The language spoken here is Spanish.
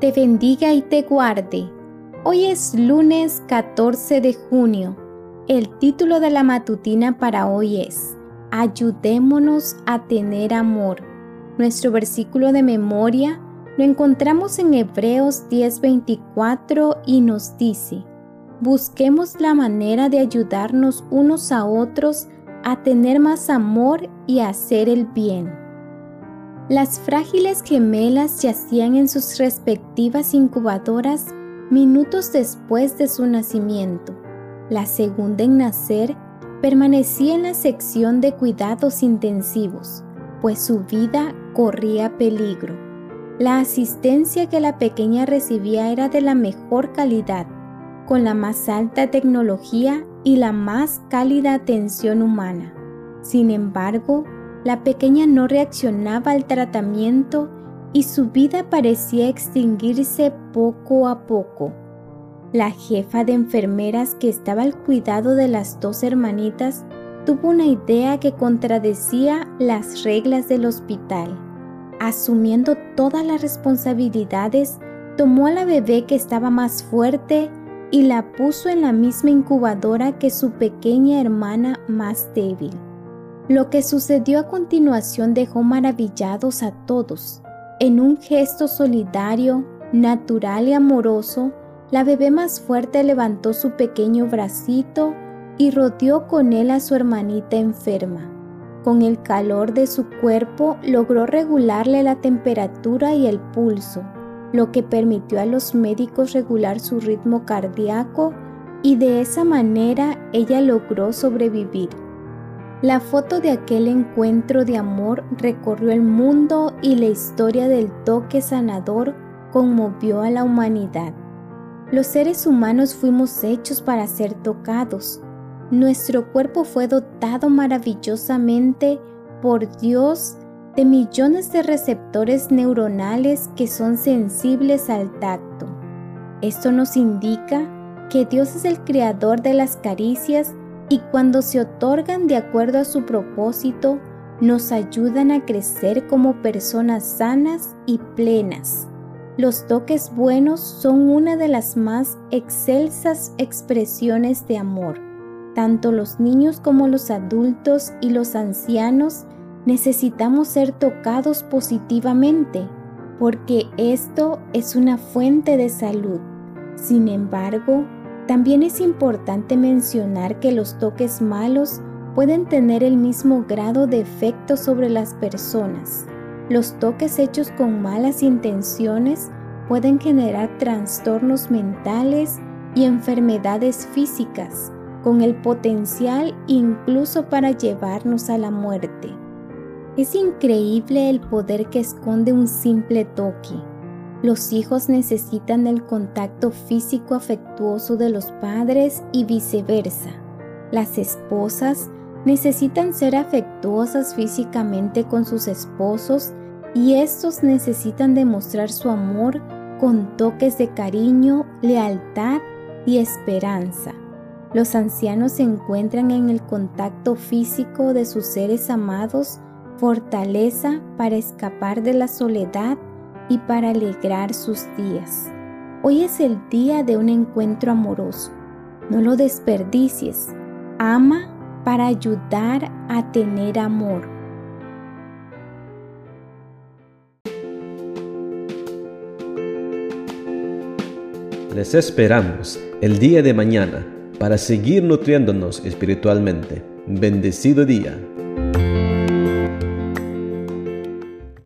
te bendiga y te guarde. Hoy es lunes 14 de junio. El título de la matutina para hoy es Ayudémonos a tener amor. Nuestro versículo de memoria lo encontramos en Hebreos 10:24 y nos dice, busquemos la manera de ayudarnos unos a otros a tener más amor y a hacer el bien. Las frágiles gemelas yacían en sus respectivas incubadoras minutos después de su nacimiento. La segunda en nacer permanecía en la sección de cuidados intensivos, pues su vida corría peligro. La asistencia que la pequeña recibía era de la mejor calidad, con la más alta tecnología y la más cálida atención humana. Sin embargo, la pequeña no reaccionaba al tratamiento y su vida parecía extinguirse poco a poco. La jefa de enfermeras que estaba al cuidado de las dos hermanitas tuvo una idea que contradecía las reglas del hospital asumiendo todas las responsabilidades, tomó a la bebé que estaba más fuerte y la puso en la misma incubadora que su pequeña hermana más débil. Lo que sucedió a continuación dejó maravillados a todos. En un gesto solidario, natural y amoroso, la bebé más fuerte levantó su pequeño bracito y rodeó con él a su hermanita enferma. Con el calor de su cuerpo logró regularle la temperatura y el pulso, lo que permitió a los médicos regular su ritmo cardíaco y de esa manera ella logró sobrevivir. La foto de aquel encuentro de amor recorrió el mundo y la historia del toque sanador conmovió a la humanidad. Los seres humanos fuimos hechos para ser tocados, nuestro cuerpo fue dotado maravillosamente por Dios de millones de receptores neuronales que son sensibles al tacto. Esto nos indica que Dios es el creador de las caricias y cuando se otorgan de acuerdo a su propósito, nos ayudan a crecer como personas sanas y plenas. Los toques buenos son una de las más excelsas expresiones de amor. Tanto los niños como los adultos y los ancianos necesitamos ser tocados positivamente, porque esto es una fuente de salud. Sin embargo, también es importante mencionar que los toques malos pueden tener el mismo grado de efecto sobre las personas. Los toques hechos con malas intenciones pueden generar trastornos mentales y enfermedades físicas con el potencial incluso para llevarnos a la muerte. Es increíble el poder que esconde un simple toque. Los hijos necesitan el contacto físico afectuoso de los padres y viceversa. Las esposas necesitan ser afectuosas físicamente con sus esposos y estos necesitan demostrar su amor con toques de cariño, lealtad y esperanza. Los ancianos se encuentran en el contacto físico de sus seres amados, fortaleza para escapar de la soledad y para alegrar sus días. Hoy es el día de un encuentro amoroso. No lo desperdicies. Ama para ayudar a tener amor. Les esperamos el día de mañana para seguir nutriéndonos espiritualmente. Bendecido día.